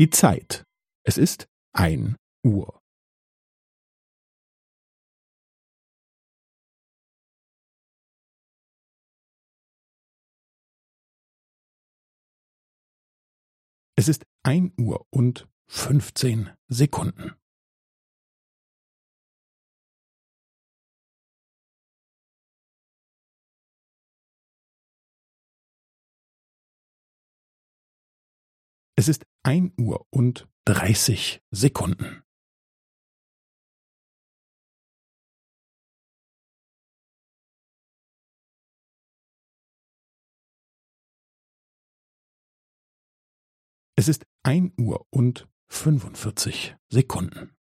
Die Zeit. Es ist ein Uhr. Es ist ein Uhr und fünfzehn Sekunden. Es ist ein Uhr und dreißig Sekunden. Es ist ein Uhr und fünfundvierzig Sekunden.